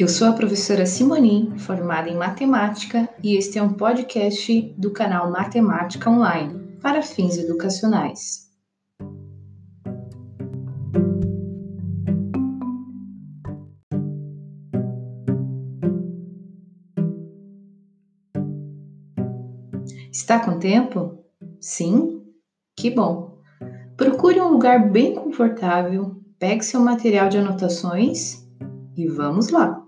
Eu sou a professora Simonin, formada em matemática, e este é um podcast do canal Matemática Online para fins educacionais. Está com tempo? Sim? Que bom! Procure um lugar bem confortável, pegue seu material de anotações e vamos lá!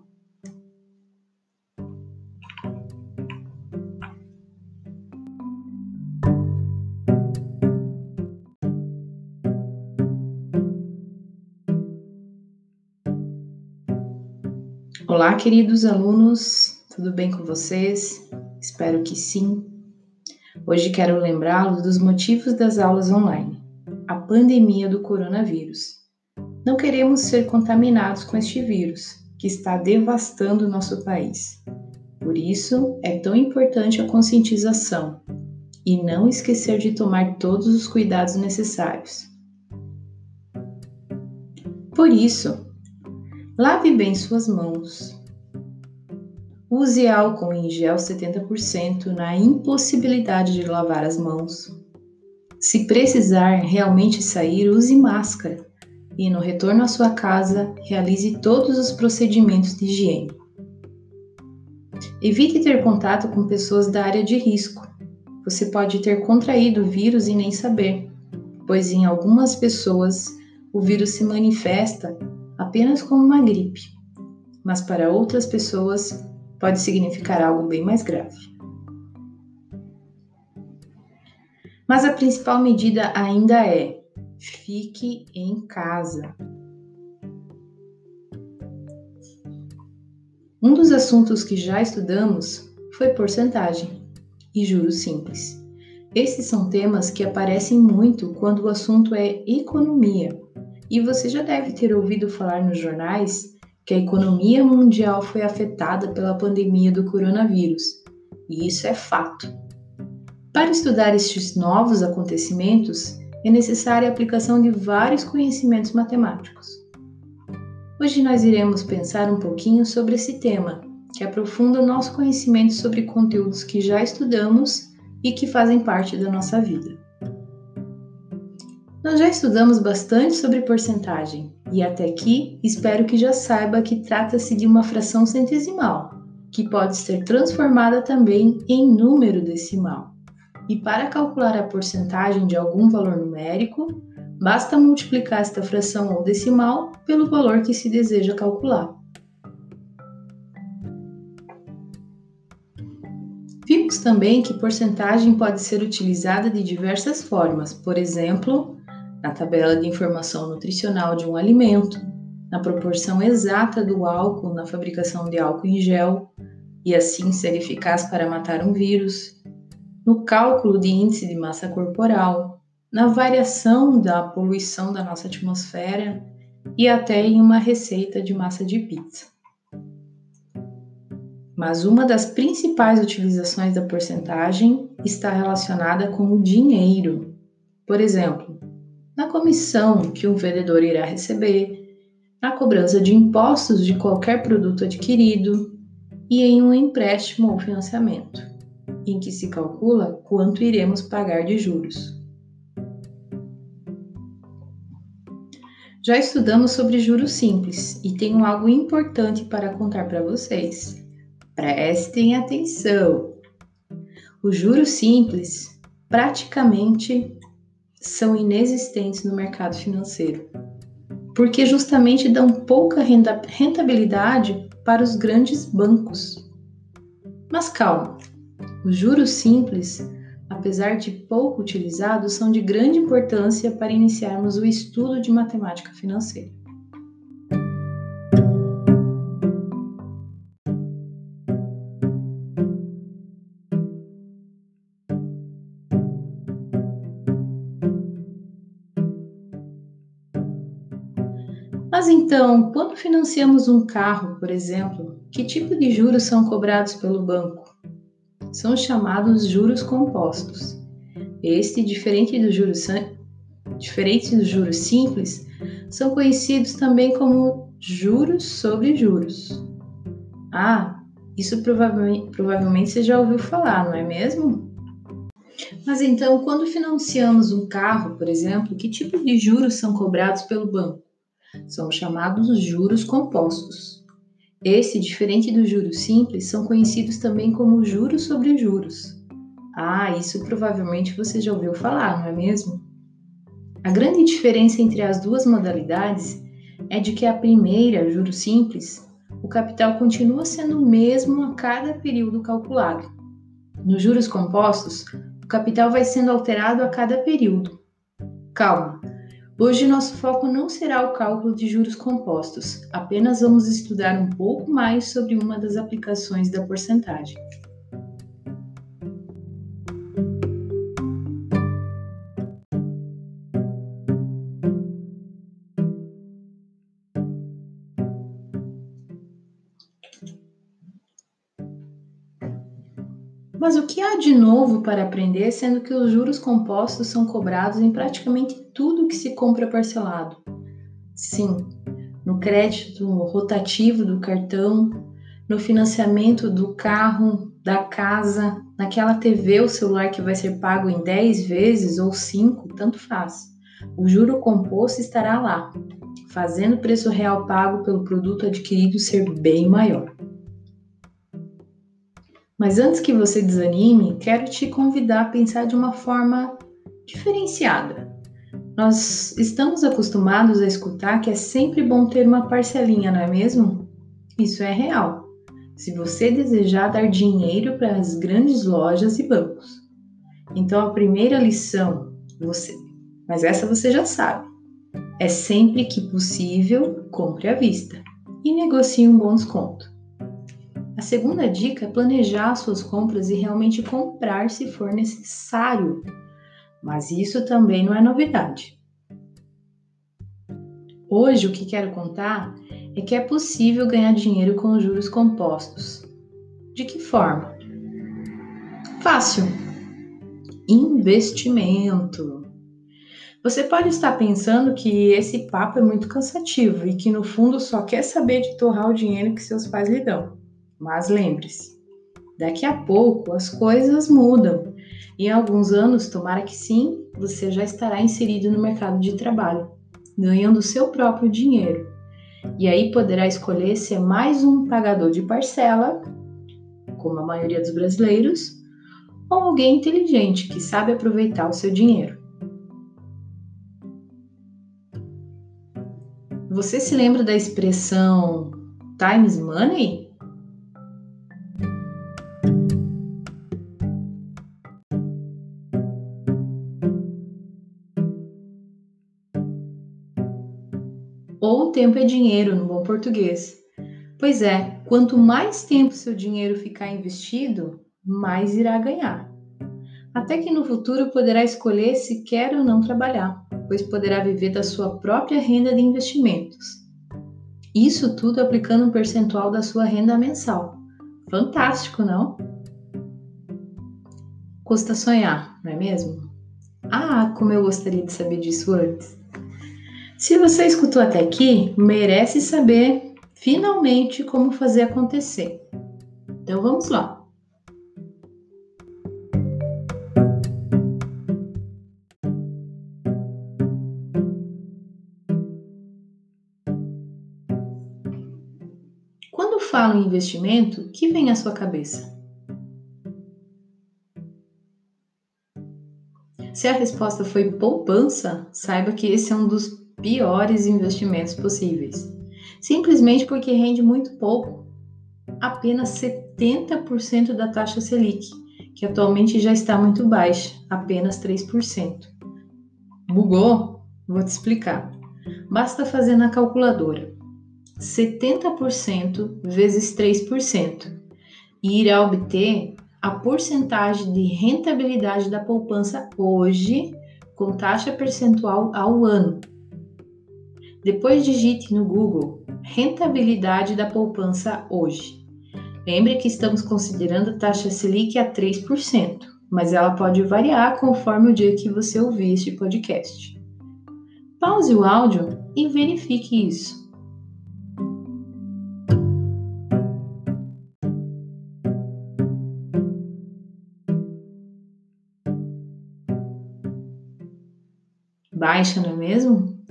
Olá, queridos alunos, tudo bem com vocês? Espero que sim. Hoje quero lembrá-los dos motivos das aulas online. A pandemia do coronavírus. Não queremos ser contaminados com este vírus, que está devastando nosso país. Por isso, é tão importante a conscientização e não esquecer de tomar todos os cuidados necessários. Por isso, Lave bem suas mãos. Use álcool em gel 70% na impossibilidade de lavar as mãos. Se precisar realmente sair, use máscara e no retorno à sua casa, realize todos os procedimentos de higiene. Evite ter contato com pessoas da área de risco. Você pode ter contraído o vírus e nem saber, pois em algumas pessoas o vírus se manifesta apenas como uma gripe, mas para outras pessoas pode significar algo bem mais grave. Mas a principal medida ainda é: fique em casa. Um dos assuntos que já estudamos foi porcentagem e juros simples. Esses são temas que aparecem muito quando o assunto é economia e você já deve ter ouvido falar nos jornais que a economia mundial foi afetada pela pandemia do coronavírus, e isso é fato. Para estudar estes novos acontecimentos, é necessária a aplicação de vários conhecimentos matemáticos. Hoje nós iremos pensar um pouquinho sobre esse tema, que aprofunda o nosso conhecimento sobre conteúdos que já estudamos e que fazem parte da nossa vida. Nós já estudamos bastante sobre porcentagem e até aqui espero que já saiba que trata-se de uma fração centesimal, que pode ser transformada também em número decimal. E para calcular a porcentagem de algum valor numérico, basta multiplicar esta fração ou decimal pelo valor que se deseja calcular. Vimos também que porcentagem pode ser utilizada de diversas formas, por exemplo, na tabela de informação nutricional de um alimento, na proporção exata do álcool na fabricação de álcool em gel e assim ser eficaz para matar um vírus, no cálculo de índice de massa corporal, na variação da poluição da nossa atmosfera e até em uma receita de massa de pizza. Mas uma das principais utilizações da porcentagem está relacionada com o dinheiro. Por exemplo, na comissão que um vendedor irá receber, na cobrança de impostos de qualquer produto adquirido e em um empréstimo ou financiamento, em que se calcula quanto iremos pagar de juros. Já estudamos sobre juros simples e tenho algo importante para contar para vocês. Prestem atenção! Os juros simples praticamente são inexistentes no mercado financeiro, porque justamente dão pouca rentabilidade para os grandes bancos. Mas calma, os juros simples, apesar de pouco utilizados, são de grande importância para iniciarmos o estudo de matemática financeira. Então, quando financiamos um carro, por exemplo, que tipo de juros são cobrados pelo banco? São chamados juros compostos. Este, diferente dos juros, diferente dos juros simples, são conhecidos também como juros sobre juros. Ah, isso provavelmente, provavelmente você já ouviu falar, não é mesmo? Mas então, quando financiamos um carro, por exemplo, que tipo de juros são cobrados pelo banco? São chamados juros compostos. Esse, diferente dos juros simples, são conhecidos também como juros sobre juros. Ah, isso provavelmente você já ouviu falar, não é mesmo? A grande diferença entre as duas modalidades é de que a primeira, juros simples, o capital continua sendo o mesmo a cada período calculado. Nos juros compostos, o capital vai sendo alterado a cada período. Calma! Hoje nosso foco não será o cálculo de juros compostos, apenas vamos estudar um pouco mais sobre uma das aplicações da porcentagem. De novo para aprender, sendo que os juros compostos são cobrados em praticamente tudo que se compra parcelado? Sim, no crédito rotativo do cartão, no financiamento do carro, da casa, naquela TV ou celular que vai ser pago em 10 vezes ou 5, tanto faz. O juro composto estará lá, fazendo o preço real pago pelo produto adquirido ser bem maior. Mas antes que você desanime, quero te convidar a pensar de uma forma diferenciada. Nós estamos acostumados a escutar que é sempre bom ter uma parcelinha, não é mesmo? Isso é real. Se você desejar dar dinheiro para as grandes lojas e bancos. Então a primeira lição, você, mas essa você já sabe, é sempre que possível, compre à vista e negocie um bom desconto. A segunda dica é planejar suas compras e realmente comprar se for necessário. Mas isso também não é novidade. Hoje o que quero contar é que é possível ganhar dinheiro com juros compostos. De que forma? Fácil. Investimento. Você pode estar pensando que esse papo é muito cansativo e que no fundo só quer saber de torrar o dinheiro que seus pais lhe dão. Mas lembre-se, daqui a pouco as coisas mudam. Em alguns anos, tomara que sim, você já estará inserido no mercado de trabalho, ganhando seu próprio dinheiro. E aí poderá escolher ser mais um pagador de parcela, como a maioria dos brasileiros, ou alguém inteligente que sabe aproveitar o seu dinheiro. Você se lembra da expressão times money? Tempo é dinheiro no bom português. Pois é, quanto mais tempo seu dinheiro ficar investido, mais irá ganhar. Até que no futuro poderá escolher se quer ou não trabalhar, pois poderá viver da sua própria renda de investimentos. Isso tudo aplicando um percentual da sua renda mensal. Fantástico, não? Custa sonhar, não é mesmo? Ah, como eu gostaria de saber disso antes. Se você escutou até aqui, merece saber finalmente como fazer acontecer. Então vamos lá. Quando falo em investimento, o que vem à sua cabeça? Se a resposta foi poupança, saiba que esse é um dos piores investimentos possíveis, simplesmente porque rende muito pouco, apenas 70% da taxa Selic, que atualmente já está muito baixa, apenas 3%. Bugou? Vou te explicar. Basta fazer na calculadora 70% vezes 3% e irá obter a porcentagem de rentabilidade da poupança hoje com taxa percentual ao ano, depois digite no Google Rentabilidade da poupança hoje. Lembre que estamos considerando a taxa Selic a 3%, mas ela pode variar conforme o dia que você ouvir este podcast. Pause o áudio e verifique isso. Baixa, não é mesmo?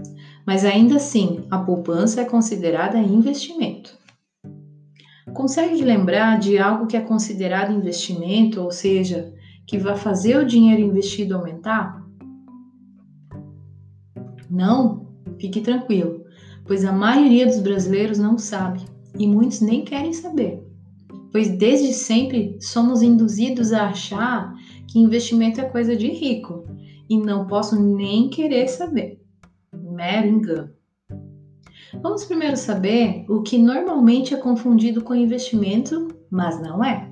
Mas ainda assim, a poupança é considerada investimento. Consegue lembrar de algo que é considerado investimento, ou seja, que vai fazer o dinheiro investido aumentar? Não? Fique tranquilo, pois a maioria dos brasileiros não sabe e muitos nem querem saber. Pois desde sempre somos induzidos a achar que investimento é coisa de rico e não posso nem querer saber. Mero engano. Vamos primeiro saber o que normalmente é confundido com investimento, mas não é.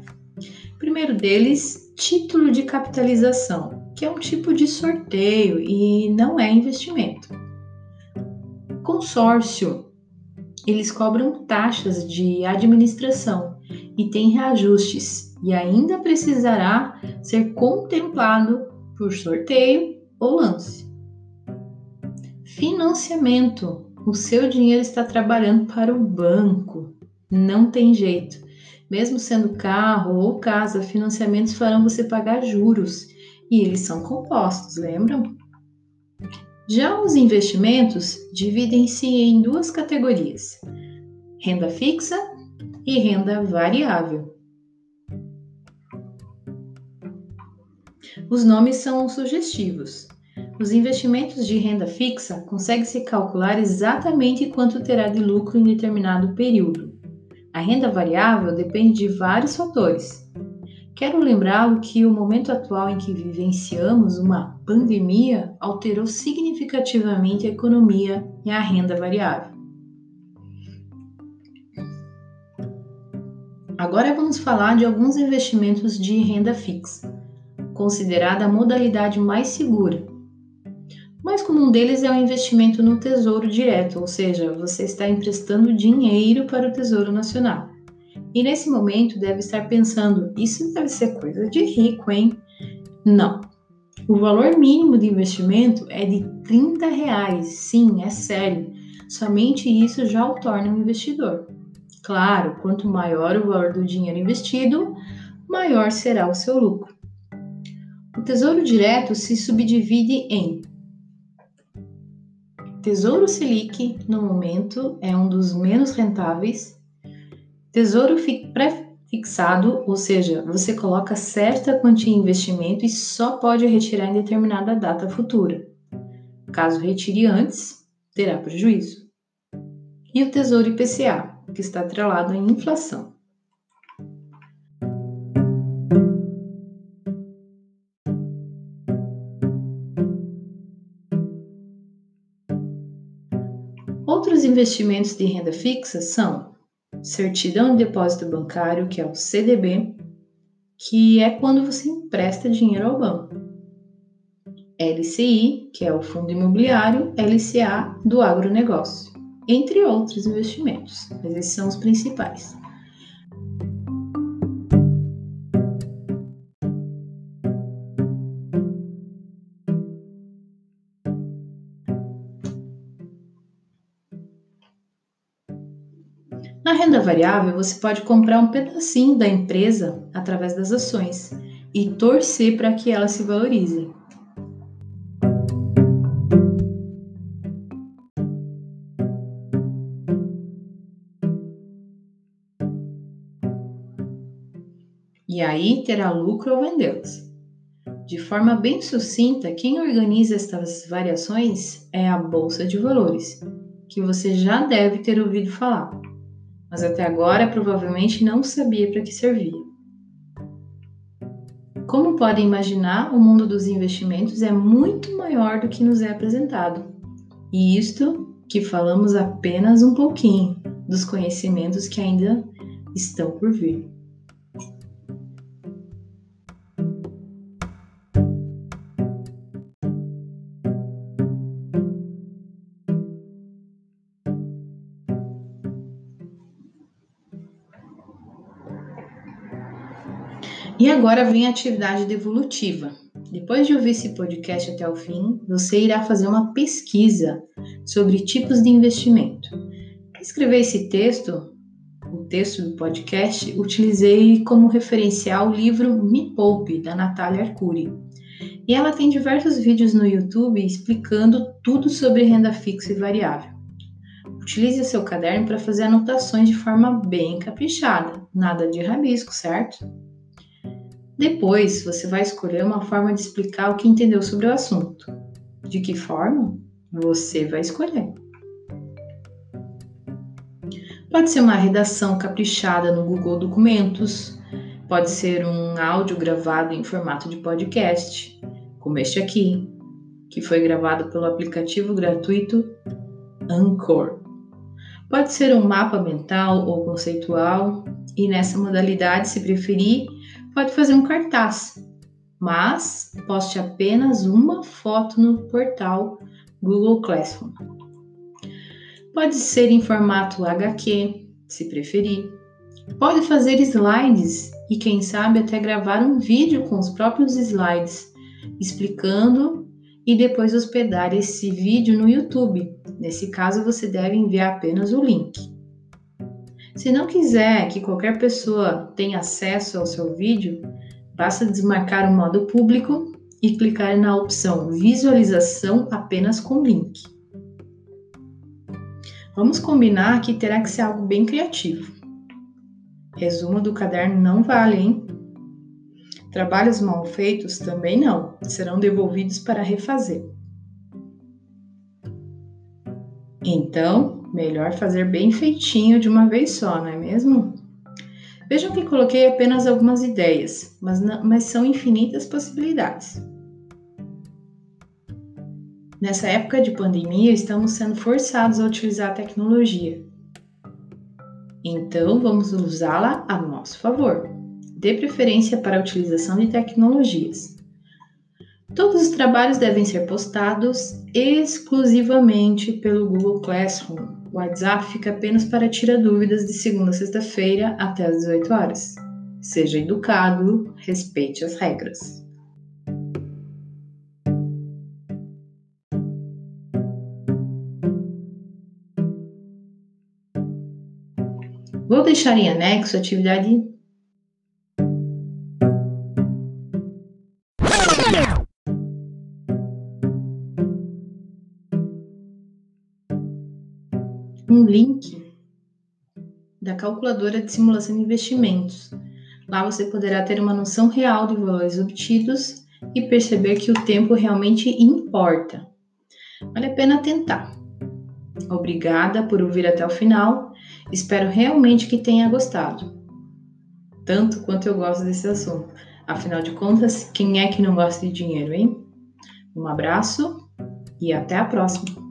Primeiro deles, título de capitalização, que é um tipo de sorteio e não é investimento. Consórcio, eles cobram taxas de administração e tem reajustes e ainda precisará ser contemplado por sorteio ou lance. Financiamento o seu dinheiro está trabalhando para o banco. Não tem jeito. Mesmo sendo carro ou casa, financiamentos farão você pagar juros e eles são compostos, lembram? Já os investimentos dividem-se em duas categorias: renda fixa e renda variável. Os nomes são sugestivos. Os investimentos de renda fixa consegue-se calcular exatamente quanto terá de lucro em determinado período. A renda variável depende de vários fatores. Quero lembrá-lo que o momento atual em que vivenciamos uma pandemia alterou significativamente a economia e a renda variável. Agora vamos falar de alguns investimentos de renda fixa, considerada a modalidade mais segura mais comum deles é o investimento no Tesouro Direto, ou seja, você está emprestando dinheiro para o Tesouro Nacional. E nesse momento deve estar pensando: isso deve ser coisa de rico, hein? Não. O valor mínimo de investimento é de 30 reais. Sim, é sério. Somente isso já o torna um investidor. Claro, quanto maior o valor do dinheiro investido, maior será o seu lucro. O Tesouro Direto se subdivide em Tesouro Selic, no momento, é um dos menos rentáveis. Tesouro pré-fixado, ou seja, você coloca certa quantia em investimento e só pode retirar em determinada data futura. Caso retire antes, terá prejuízo. E o Tesouro IPCA, que está atrelado à inflação. Outros investimentos de renda fixa são certidão de depósito bancário, que é o CDB, que é quando você empresta dinheiro ao banco. LCI, que é o fundo imobiliário, LCA do agronegócio, entre outros investimentos, mas esses são os principais. Na renda variável, você pode comprar um pedacinho da empresa através das ações e torcer para que elas se valorizem. E aí terá lucro ao vendê-las. De forma bem sucinta, quem organiza estas variações é a Bolsa de Valores, que você já deve ter ouvido falar mas até agora provavelmente não sabia para que servia. Como podem imaginar, o mundo dos investimentos é muito maior do que nos é apresentado. E isto que falamos apenas um pouquinho dos conhecimentos que ainda estão por vir. E agora vem a atividade devolutiva. Depois de ouvir esse podcast até o fim, você irá fazer uma pesquisa sobre tipos de investimento. Para escrever esse texto, o texto do podcast, utilizei como referencial o livro Me Poupe, da Natália Arcuri. E ela tem diversos vídeos no YouTube explicando tudo sobre renda fixa e variável. Utilize seu caderno para fazer anotações de forma bem caprichada, nada de rabisco, certo? Depois, você vai escolher uma forma de explicar o que entendeu sobre o assunto. De que forma? Você vai escolher. Pode ser uma redação caprichada no Google Documentos, pode ser um áudio gravado em formato de podcast, como este aqui, que foi gravado pelo aplicativo gratuito Anchor. Pode ser um mapa mental ou conceitual, e nessa modalidade, se preferir, pode fazer um cartaz, mas poste apenas uma foto no portal Google Classroom. Pode ser em formato HQ, se preferir. Pode fazer slides e, quem sabe, até gravar um vídeo com os próprios slides, explicando e depois hospedar esse vídeo no YouTube. Nesse caso, você deve enviar apenas o link. Se não quiser que qualquer pessoa tenha acesso ao seu vídeo, basta desmarcar o modo público e clicar na opção Visualização apenas com link. Vamos combinar que terá que ser algo bem criativo. Resumo do caderno não vale, hein? Trabalhos mal feitos também não, serão devolvidos para refazer. Então, Melhor fazer bem feitinho de uma vez só, não é mesmo? Vejam que coloquei apenas algumas ideias, mas, não, mas são infinitas possibilidades. Nessa época de pandemia, estamos sendo forçados a utilizar a tecnologia. Então, vamos usá-la a nosso favor. Dê preferência para a utilização de tecnologias. Todos os trabalhos devem ser postados exclusivamente pelo Google Classroom. O WhatsApp fica apenas para tirar dúvidas de segunda a sexta-feira até às 18 horas. Seja educado, respeite as regras. Vou deixar em anexo a atividade um link da calculadora de simulação de investimentos. Lá você poderá ter uma noção real de valores obtidos e perceber que o tempo realmente importa. Vale a pena tentar. Obrigada por ouvir até o final. Espero realmente que tenha gostado. Tanto quanto eu gosto desse assunto. Afinal de contas, quem é que não gosta de dinheiro, hein? Um abraço e até a próxima!